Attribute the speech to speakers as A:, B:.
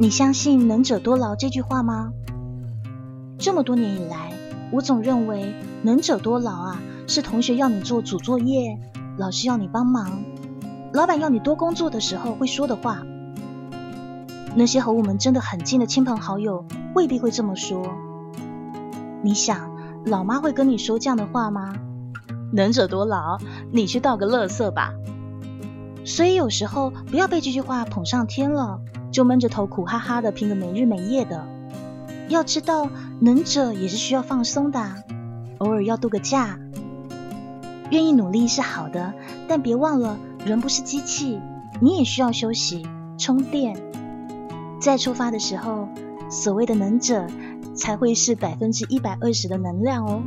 A: 你相信“能者多劳”这句话吗？这么多年以来，我总认为“能者多劳”啊，是同学要你做主作业，老师要你帮忙，老板要你多工作的时候会说的话。那些和我们真的很近的亲朋好友未必会这么说。你想，老妈会跟你说这样的话吗？能者多劳，你去倒个垃圾吧。所以有时候不要被这句话捧上天了，就闷着头苦哈哈的拼个没日没夜的。要知道，能者也是需要放松的，偶尔要度个假。愿意努力是好的，但别忘了，人不是机器，你也需要休息充电。再出发的时候，所谓的能者才会是百分之一百二十的能量哦。